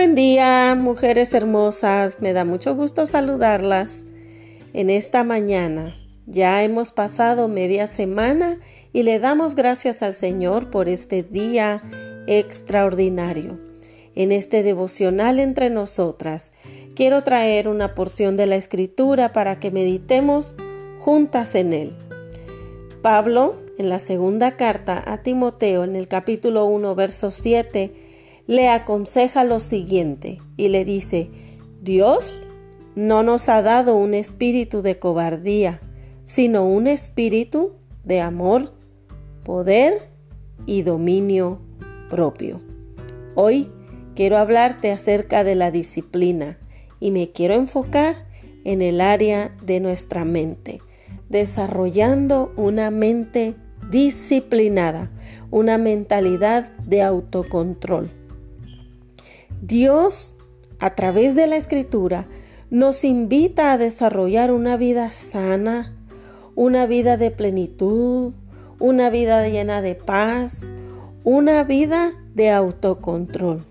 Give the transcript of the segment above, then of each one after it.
Buen día, mujeres hermosas. Me da mucho gusto saludarlas en esta mañana. Ya hemos pasado media semana y le damos gracias al Señor por este día extraordinario. En este devocional entre nosotras, quiero traer una porción de la escritura para que meditemos juntas en él. Pablo, en la segunda carta a Timoteo, en el capítulo 1, verso 7, le aconseja lo siguiente y le dice, Dios no nos ha dado un espíritu de cobardía, sino un espíritu de amor, poder y dominio propio. Hoy quiero hablarte acerca de la disciplina y me quiero enfocar en el área de nuestra mente, desarrollando una mente disciplinada, una mentalidad de autocontrol. Dios, a través de la escritura, nos invita a desarrollar una vida sana, una vida de plenitud, una vida llena de paz, una vida de autocontrol.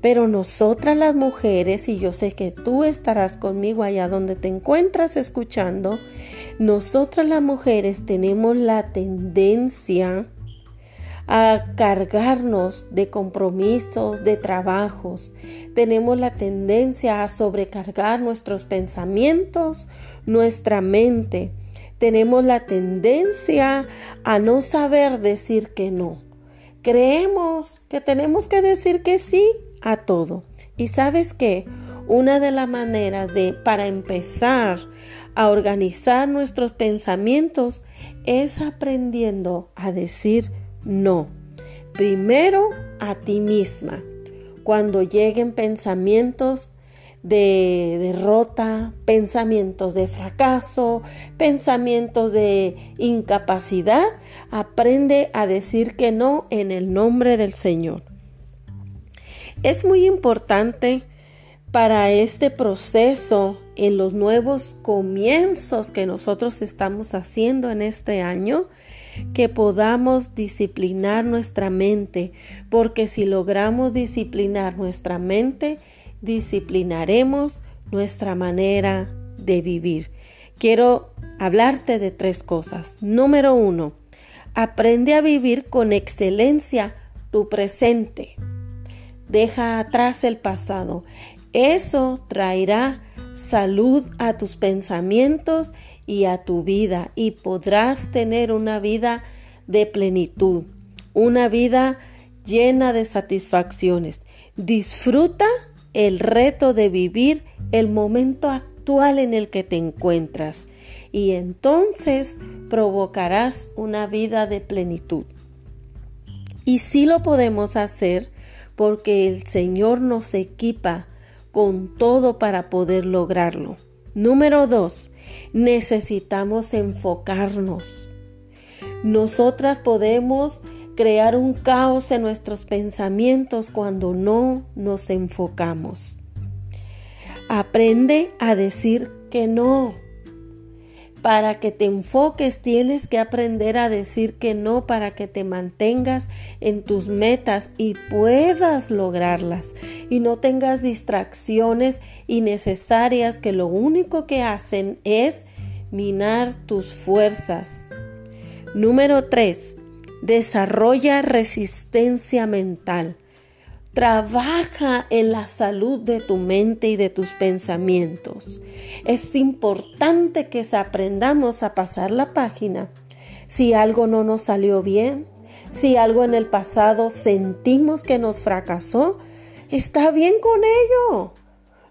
Pero nosotras las mujeres, y yo sé que tú estarás conmigo allá donde te encuentras escuchando, nosotras las mujeres tenemos la tendencia a cargarnos de compromisos, de trabajos. Tenemos la tendencia a sobrecargar nuestros pensamientos, nuestra mente. Tenemos la tendencia a no saber decir que no. Creemos que tenemos que decir que sí a todo. Y sabes qué? Una de las maneras de para empezar a organizar nuestros pensamientos es aprendiendo a decir no. Primero a ti misma. Cuando lleguen pensamientos de derrota, pensamientos de fracaso, pensamientos de incapacidad, aprende a decir que no en el nombre del Señor. Es muy importante para este proceso en los nuevos comienzos que nosotros estamos haciendo en este año que podamos disciplinar nuestra mente, porque si logramos disciplinar nuestra mente, disciplinaremos nuestra manera de vivir. Quiero hablarte de tres cosas. Número uno, aprende a vivir con excelencia tu presente. Deja atrás el pasado. Eso traerá salud a tus pensamientos y a tu vida y podrás tener una vida de plenitud, una vida llena de satisfacciones. Disfruta el reto de vivir el momento actual en el que te encuentras y entonces provocarás una vida de plenitud. Y sí lo podemos hacer porque el Señor nos equipa con todo para poder lograrlo. Número dos, necesitamos enfocarnos. Nosotras podemos crear un caos en nuestros pensamientos cuando no nos enfocamos. Aprende a decir que no. Para que te enfoques tienes que aprender a decir que no para que te mantengas en tus metas y puedas lograrlas y no tengas distracciones innecesarias que lo único que hacen es minar tus fuerzas. Número 3. Desarrolla resistencia mental. Trabaja en la salud de tu mente y de tus pensamientos. Es importante que aprendamos a pasar la página. Si algo no nos salió bien, si algo en el pasado sentimos que nos fracasó, está bien con ello.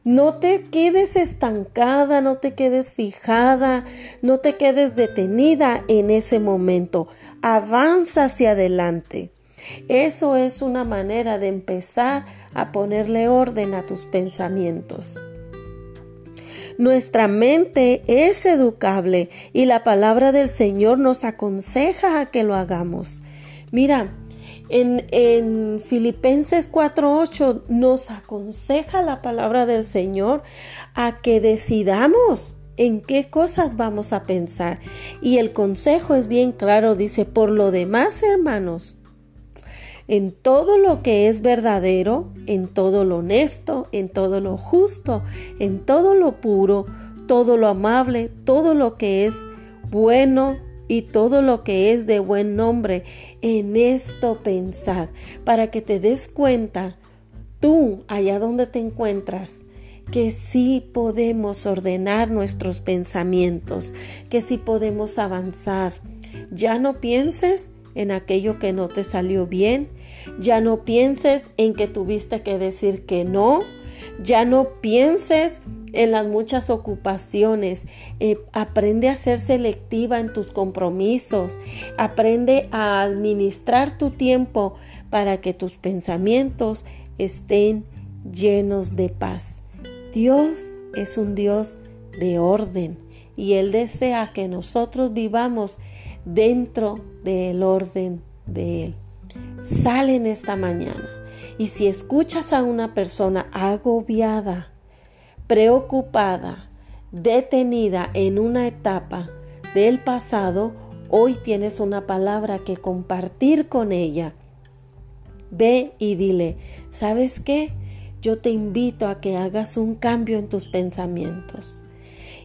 No te quedes estancada, no te quedes fijada, no te quedes detenida en ese momento. Avanza hacia adelante. Eso es una manera de empezar a ponerle orden a tus pensamientos. Nuestra mente es educable y la palabra del Señor nos aconseja a que lo hagamos. Mira, en, en Filipenses 4:8 nos aconseja la palabra del Señor a que decidamos en qué cosas vamos a pensar. Y el consejo es bien claro, dice, por lo demás, hermanos, en todo lo que es verdadero, en todo lo honesto, en todo lo justo, en todo lo puro, todo lo amable, todo lo que es bueno y todo lo que es de buen nombre. En esto pensad, para que te des cuenta, tú, allá donde te encuentras, que sí podemos ordenar nuestros pensamientos, que sí podemos avanzar. Ya no pienses en aquello que no te salió bien, ya no pienses en que tuviste que decir que no, ya no pienses en las muchas ocupaciones. Eh, aprende a ser selectiva en tus compromisos. Aprende a administrar tu tiempo para que tus pensamientos estén llenos de paz. Dios es un Dios de orden y Él desea que nosotros vivamos dentro del orden de Él. Sale en esta mañana y si escuchas a una persona agobiada, preocupada, detenida en una etapa del pasado, hoy tienes una palabra que compartir con ella. Ve y dile, ¿sabes qué? Yo te invito a que hagas un cambio en tus pensamientos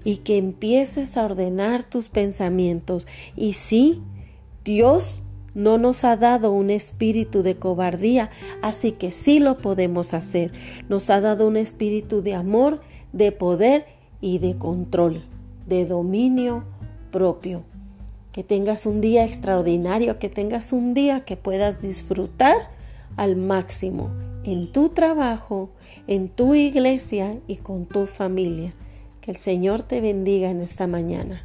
y que empieces a ordenar tus pensamientos. Y sí, Dios no nos ha dado un espíritu de cobardía, así que sí lo podemos hacer. Nos ha dado un espíritu de amor, de poder y de control, de dominio propio. Que tengas un día extraordinario, que tengas un día que puedas disfrutar al máximo en tu trabajo, en tu iglesia y con tu familia. El Señor te bendiga en esta mañana.